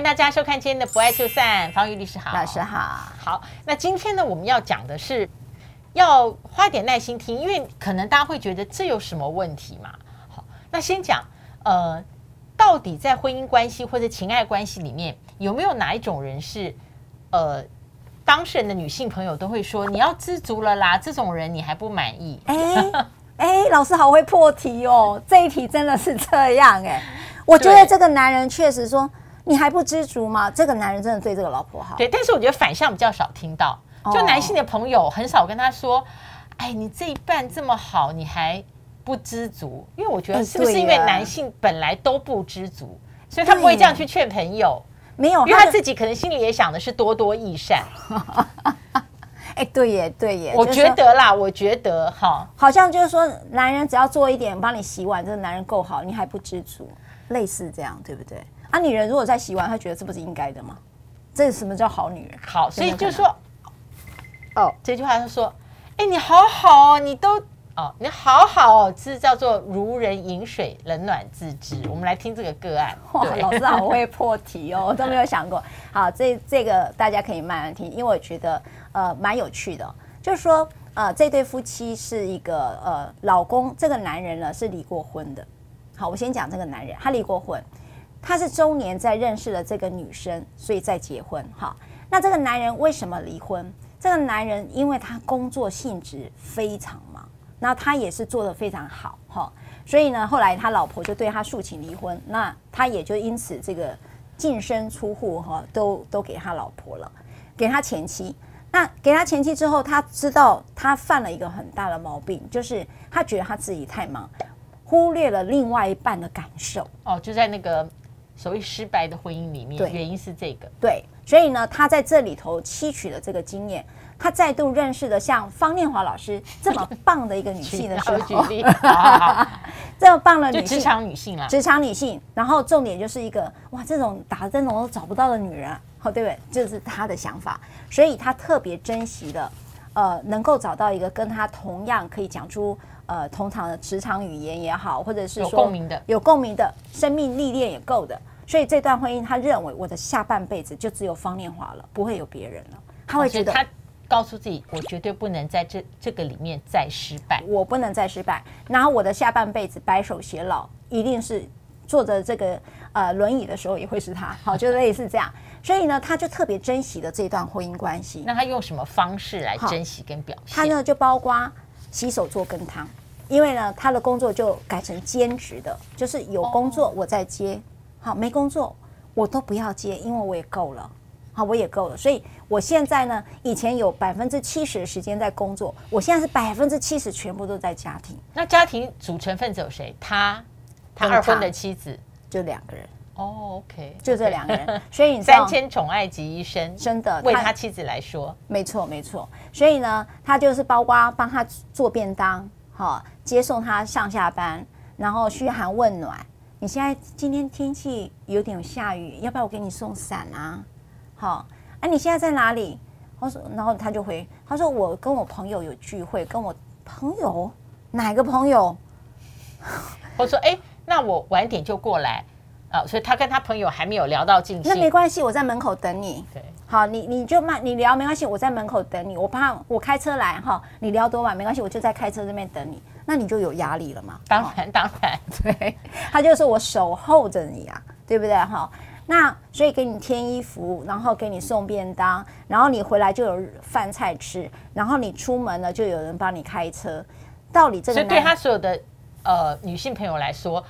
迎大家收看今天的《不爱就散》，方玉律师好，老师好。好，那今天呢，我们要讲的是要花点耐心听，因为可能大家会觉得这有什么问题嘛？好，那先讲，呃，到底在婚姻关系或者情爱关系里面，有没有哪一种人是，呃，当事人的女性朋友都会说你要知足了啦，这种人你还不满意？哎哎，老师好会破题哦，这一题真的是这样哎，我觉得这个男人确实说。你还不知足吗？这个男人真的对这个老婆好。对，但是我觉得反向比较少听到，就男性的朋友很少跟他说：“哎，你这一半这么好，你还不知足？”因为我觉得是不是因为男性本来都不知足，所以他不会这样去劝朋友。没有，因为他自己可能心里也想的是多多益善。哎，对耶，对耶，我觉得啦，我觉得哈，好像就是说，男人只要做一点，帮你洗碗，这个男人够好，你还不知足，类似这样，对不对？啊，女人如果在洗碗，她觉得这不是应该的吗？这是什么叫好女人？好，所以就说，哦，这句话是说，哎，你好好哦，你都哦，你好好哦，这叫做如人饮水，冷暖自知。我们来听这个个案。哇，老师好会破题哦，我都没有想过。好，这这个大家可以慢慢听，因为我觉得呃蛮有趣的。就是说，呃，这对夫妻是一个呃，老公这个男人呢是离过婚的。好，我先讲这个男人，他离过婚。他是中年在认识了这个女生，所以再结婚。哈，那这个男人为什么离婚？这个男人因为他工作性质非常忙，那他也是做得非常好，哈，所以呢，后来他老婆就对他诉请离婚，那他也就因此这个净身出户，哈，都都给他老婆了，给他前妻。那给他前妻之后，他知道他犯了一个很大的毛病，就是他觉得他自己太忙，忽略了另外一半的感受。哦，就在那个。所谓失败的婚姻里面，原因是这个。对，所以呢，他在这里头吸取了这个经验，他再度认识了像方念华老师这么 棒的一个女性的时候，举例，这么棒的女性，职场女性啊，职场女性。然后重点就是一个哇，这种打灯笼都找不到的女人，好，对不对？这是他的想法，所以他特别珍惜的，呃，能够找到一个跟他同样可以讲出呃同场的职场语言也好，或者是说有共鸣的、有共鸣的生命历练也够的。所以这段婚姻，他认为我的下半辈子就只有方念华了，不会有别人了。他会觉得，他告诉自己，我绝对不能在这这个里面再失败，我不能再失败。然后我的下半辈子白首偕老，一定是坐着这个呃轮椅的时候也会是他。好，就类似这样。所以呢，他就特别珍惜的这段婚姻关系。那他用什么方式来珍惜跟表现？他呢就包括洗手做羹汤，因为呢他的工作就改成兼职的，就是有工作我在接。好，没工作我都不要接，因为我也够了。好，我也够了。所以我现在呢，以前有百分之七十的时间在工作，我现在是百分之七十全部都在家庭。那家庭组成分子有谁？他，他二婚的妻子就两个人。哦、oh，OK，就这两个人。所以你三千宠爱及一生，真的为他妻子来说，没错没错。所以呢，他就是包括帮他做便当，好，接送他上下班，然后嘘寒问暖。你现在今天天气有点下雨，要不要我给你送伞啊？好，哎，你现在在哪里？我说，然后他就回，他说我跟我朋友有聚会，跟我朋友哪个朋友？我说，哎，那我晚点就过来啊。所以他跟他朋友还没有聊到尽兴，那没关系，我在门口等你。对，好，你你就慢，你聊没关系，我在门口等你。我怕我开车来哈，你聊多晚没关系，我就在开车这边等你。那你就有压力了嘛？当然，当然，对，他就说我守候着你啊，对不对？哈，那所以给你添衣服，然后给你送便当，然后你回来就有饭菜吃，然后你出门了就有人帮你开车。到底这个，所以对他所有的呃女性朋友来说，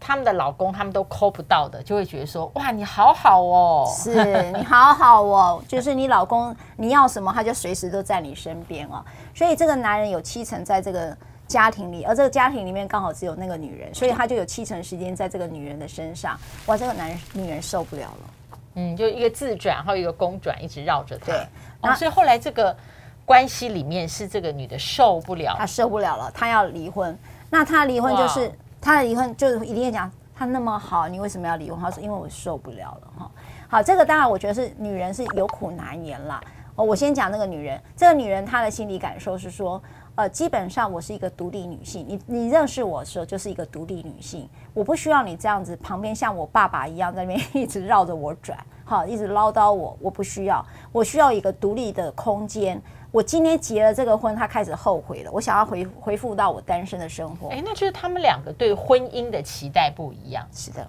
他们的老公他们都抠不到的，就会觉得说哇，你好好哦，是你好好哦，就是你老公你要什么，他就随时都在你身边哦。所以这个男人有七成在这个。家庭里，而这个家庭里面刚好只有那个女人，所以他就有七成时间在这个女人的身上。哇，这个男人女人受不了了，嗯，就一个自转，还有一个公转，一直绕着他。对，哦，所以后来这个关系里面是这个女的受不了，她受不了了，她要离婚。那她离婚就是她的离婚，就是一定要讲她那么好，你为什么要离婚？她说因为我受不了了哈。好，这个当然我觉得是女人是有苦难言啦。哦，我先讲那个女人，这个女人她的心理感受是说。呃，基本上我是一个独立女性。你你认识我的时候就是一个独立女性，我不需要你这样子旁边像我爸爸一样在那边 一直绕着我转，好，一直唠叨我，我不需要，我需要一个独立的空间。我今天结了这个婚，他开始后悔了，我想要回回复到我单身的生活。哎，那就是他们两个对婚姻的期待不一样。是的。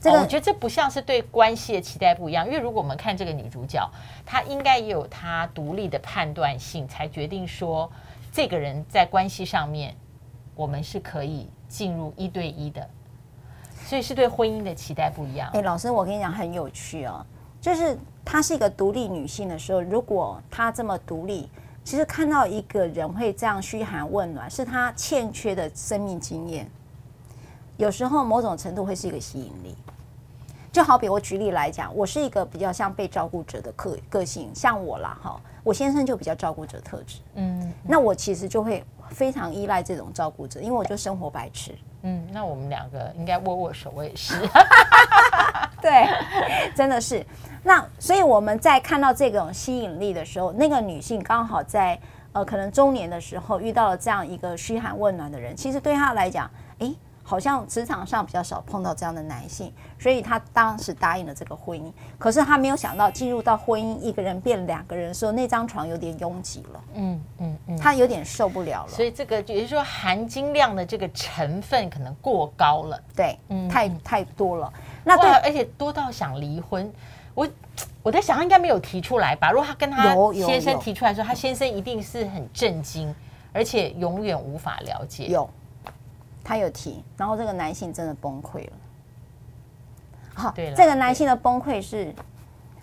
这个、哦、我觉得这不像是对关系的期待不一样，因为如果我们看这个女主角，她应该也有她独立的判断性，才决定说这个人在关系上面，我们是可以进入一对一的，所以是对婚姻的期待不一样。哎，老师，我跟你讲很有趣哦，就是她是一个独立女性的时候，如果她这么独立，其实看到一个人会这样嘘寒问暖，是她欠缺的生命经验，有时候某种程度会是一个吸引力。就好比我举例来讲，我是一个比较像被照顾者的个个性，像我啦哈，我先生就比较照顾者特质，嗯，那我其实就会非常依赖这种照顾者，因为我就生活白痴，嗯，那我们两个应该握握手，我也是，对，真的是，那所以我们在看到这种吸引力的时候，那个女性刚好在呃可能中年的时候遇到了这样一个嘘寒问暖的人，其实对她来讲，哎。好像职场上比较少碰到这样的男性，所以他当时答应了这个婚姻。可是他没有想到，进入到婚姻，一个人变两个人的时候，那张床有点拥挤了。嗯嗯嗯，他有点受不了了。所以这个也就是说，含金量的这个成分可能过高了。对，嗯，太太多了。那对，而且多到想离婚。我我在想，他应该没有提出来吧？如果他跟他先生提出来说，他先生一定是很震惊，而且永远无法了解。有。他有提，然后这个男性真的崩溃了。好，这个男性的崩溃是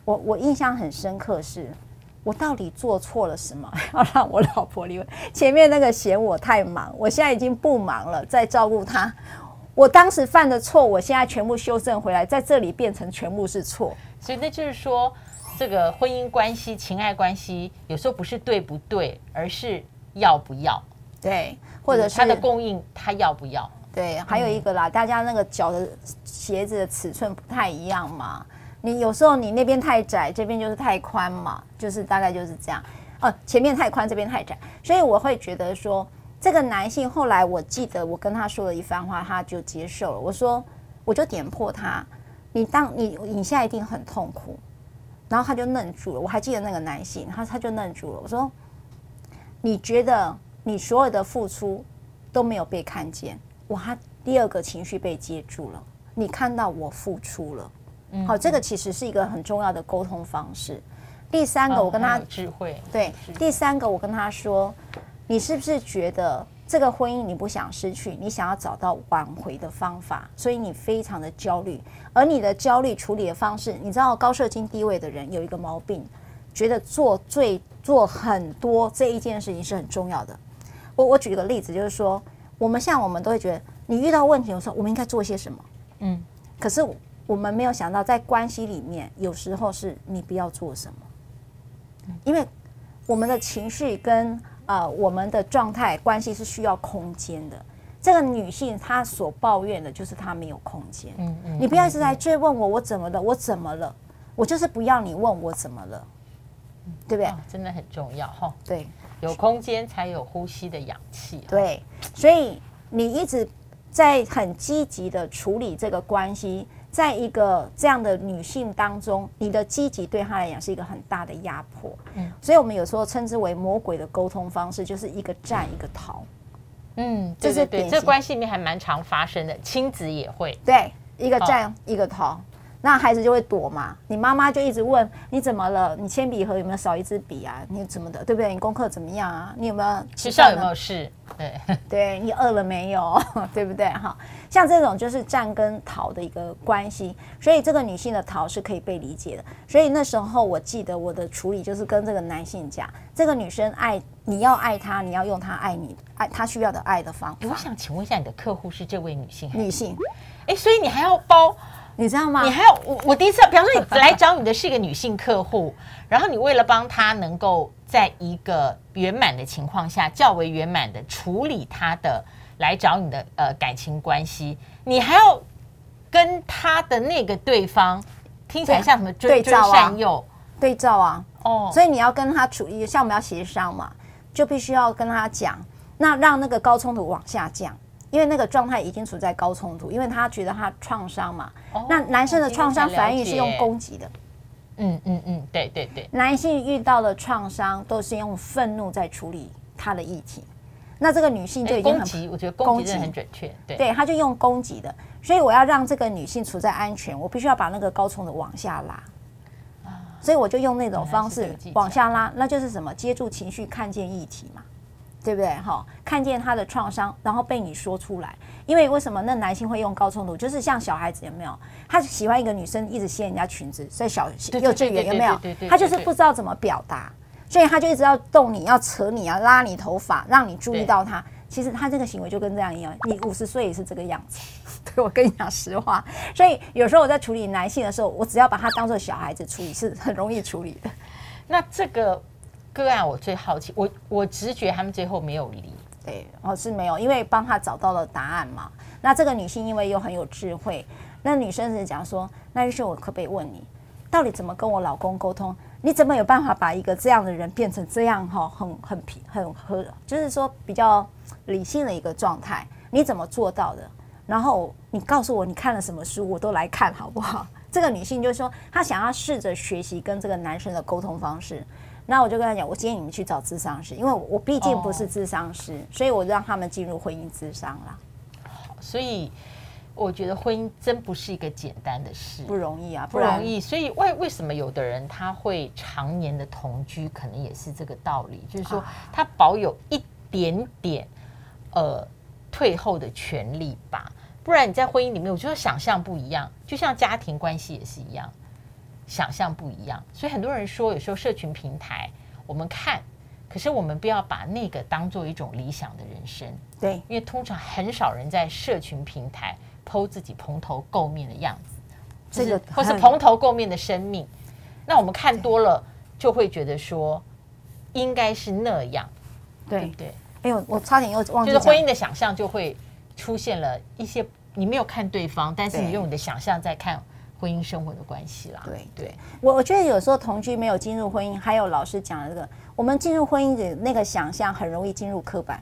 我我印象很深刻是，是我到底做错了什么，要让我老婆离婚？前面那个嫌我太忙，我现在已经不忙了，在照顾他。我当时犯的错，我现在全部修正回来，在这里变成全部是错。所以那就是说，这个婚姻关系、情爱关系，有时候不是对不对，而是要不要。对。或者是他的供应，他要不要？对，还有一个啦，大家那个脚的鞋子的尺寸不太一样嘛。你有时候你那边太窄，这边就是太宽嘛，就是大概就是这样。哦，前面太宽，这边太窄，所以我会觉得说，这个男性后来我记得我跟他说了一番话，他就接受了。我说，我就点破他，你当你你现在一定很痛苦，然后他就愣住了。我还记得那个男性，他他就愣住了。我说，你觉得？你所有的付出都没有被看见，哇！他第二个情绪被接住了。你看到我付出了，嗯，好，这个其实是一个很重要的沟通方式。第三个，我跟他智慧对，第三个我跟他说，你是不是觉得这个婚姻你不想失去，你想要找到挽回的方法，所以你非常的焦虑。而你的焦虑处理的方式，你知道高社经地位的人有一个毛病，觉得做最做很多这一件事情是很重要的。我我举个例子，就是说，我们像我们都会觉得，你遇到问题的时候，我们应该做些什么？嗯，可是我们没有想到，在关系里面，有时候是你不要做什么，因为我们的情绪跟呃我们的状态关系是需要空间的。这个女性她所抱怨的就是她没有空间。嗯嗯，你不要一直在追问我，我怎么了？我怎么了？我就是不要你问我怎么了，对不对？真的很重要哈。对。有空间才有呼吸的氧气。对，所以你一直在很积极的处理这个关系，在一个这样的女性当中，你的积极对她来讲是一个很大的压迫。嗯，所以我们有时候称之为魔鬼的沟通方式，就是一个战一个逃。嗯，对对对，这关系里面还蛮常发生的，亲子也会。对，一个战一个逃。那孩子就会躲嘛，你妈妈就一直问你怎么了？你铅笔盒有没有少一支笔啊？你怎么的，对不对？你功课怎么样啊？你有没有学校有没有事？对，对你饿了没有？对不对？哈，像这种就是战跟逃的一个关系，所以这个女性的逃是可以被理解的。所以那时候我记得我的处理就是跟这个男性讲，这个女生爱你要爱她，你要用她爱你爱她需要的爱的方法。我想请问一下，你的客户是这位女性？女性。哎，所以你还要包？你知道吗？你还要我我第一次，比方说你来找你的是一个女性客户，然后你为了帮她能够在一个圆满的情况下，较为圆满的处理她的来找你的呃感情关系，你还要跟她的那个对方听起来像什么追追善诱对照啊？哦，所以你要跟他处理，像我们要协商嘛，就必须要跟他讲，那让那个高冲突往下降，因为那个状态已经处在高冲突，因为他觉得他创伤嘛。哦、那男生的创伤反应是用攻击的。嗯嗯嗯，对对对。男性遇到的创伤都是用愤怒在处理他的议题，那这个女性就已经很攻击，我觉得攻击很准确。对，对，他就用攻击的，所以我要让这个女性处在安全，我必须要把那个高冲的往下拉。所以我就用那种方式往下拉，那就是什么？接住情绪，看见议题嘛，对不对？哈，看见他的创伤，然后被你说出来。因为为什么那男性会用高冲突？就是像小孩子有没有？他喜欢一个女生，一直掀人家裙子，所以小幼稚园有没有？他就是不知道怎么表达，所以他就一直要动你，要扯你，要拉你头发，让你注意到他。其实他这个行为就跟这样一样，你五十岁也是这个样子。对，我跟你讲实话，所以有时候我在处理男性的时候，我只要把他当做小孩子处理，是很容易处理的。那这个个案我最好奇，我我直觉他们最后没有离，对，哦是没有，因为帮他找到了答案嘛。那这个女性因为又很有智慧，那女生是讲说，那医生我可不可以问你，到底怎么跟我老公沟通？你怎么有办法把一个这样的人变成这样哈，很很平很和，就是说比较理性的一个状态？你怎么做到的？然后你告诉我你看了什么书，我都来看好不好？这个女性就是说她想要试着学习跟这个男生的沟通方式。那我就跟他讲，我建议你们去找智商师，因为我毕竟不是智商师，所以我让他们进入婚姻智商了。所以。我觉得婚姻真不是一个简单的事，不容易啊，不容易。所以为为什么有的人他会常年的同居，可能也是这个道理，就是说他保有一点点呃退后的权利吧。不然你在婚姻里面，我觉得想象不一样，就像家庭关系也是一样，想象不一样。所以很多人说，有时候社群平台我们看，可是我们不要把那个当做一种理想的人生。对，因为通常很少人在社群平台。剖自己蓬头垢面的样子，这个或是蓬头垢面的生命，那我们看多了就会觉得说应该是那样，对对，对。哎呦，我差点又忘记，就是婚姻的想象就会出现了一些，你没有看对方，但是你用你的想象在看婚姻生活的关系啦。对对，我我觉得有时候同居没有进入婚姻，还有老师讲的这个，我们进入婚姻的那个想象很容易进入刻板，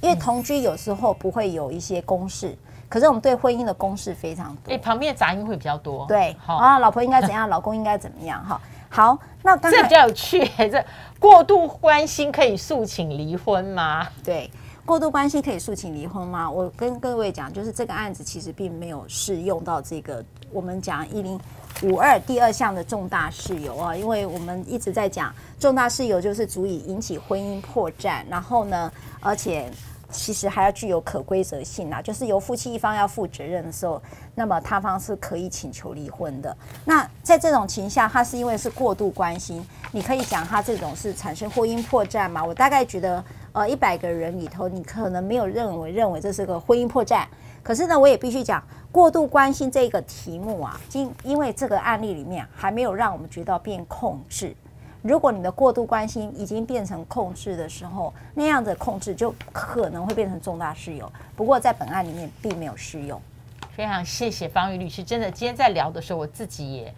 因为同居有时候不会有一些公式。可是我们对婚姻的公式非常多，哎，旁边的杂音会比较多。对，好啊，老婆应该怎样，老公应该怎么样？哈，好，那刚才这比较有趣，这过度关心可以诉请离婚吗？对，过度关心可以诉请离婚吗？我跟各位讲，就是这个案子其实并没有适用到这个我们讲一零五二第二项的重大事由啊，因为我们一直在讲重大事由就是足以引起婚姻破绽，然后呢，而且。其实还要具有可归责性啊，就是由夫妻一方要负责任的时候，那么他方是可以请求离婚的。那在这种情况下，他是因为是过度关心，你可以讲他这种是产生婚姻破绽吗？我大概觉得，呃，一百个人里头，你可能没有认为认为这是个婚姻破绽。可是呢，我也必须讲，过度关心这个题目啊，因因为这个案例里面还没有让我们觉得变控制。如果你的过度关心已经变成控制的时候，那样的控制就可能会变成重大事由。不过在本案里面并没有适用。非常谢谢方玉律师，真的今天在聊的时候，我自己也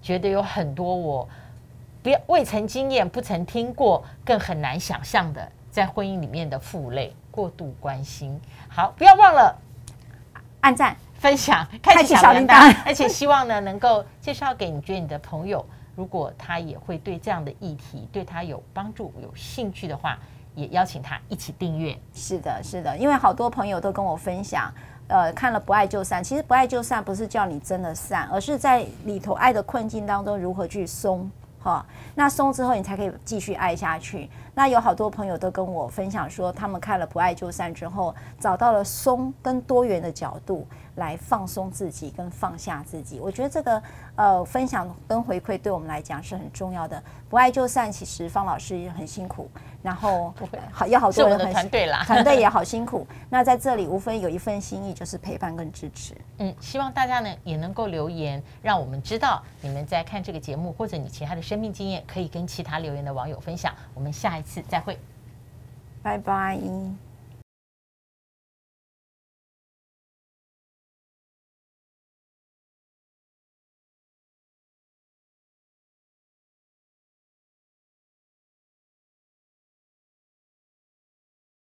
觉得有很多我不要未曾经验、不曾听过、更很难想象的在婚姻里面的负累——过度关心。好，不要忘了按赞、分享、开启小铃铛，而且希望呢能够介绍给你觉得你的朋友。如果他也会对这样的议题对他有帮助、有兴趣的话，也邀请他一起订阅。是的，是的，因为好多朋友都跟我分享，呃，看了《不爱就散》，其实《不爱就散》不是叫你真的散，而是在里头爱的困境当中如何去松，哈，那松之后你才可以继续爱下去。那有好多朋友都跟我分享说，他们看了《不爱就散》之后，找到了松跟多元的角度。来放松自己跟放下自己，我觉得这个呃分享跟回馈对我们来讲是很重要的。不爱就散，其实方老师也很辛苦，然后好有好多人很团队啦，团队也好辛苦。那在这里无非有一份心意，就是陪伴跟支持。嗯，希望大家呢也能够留言，让我们知道你们在看这个节目，或者你其他的生命经验，可以跟其他留言的网友分享。我们下一次再会，拜拜。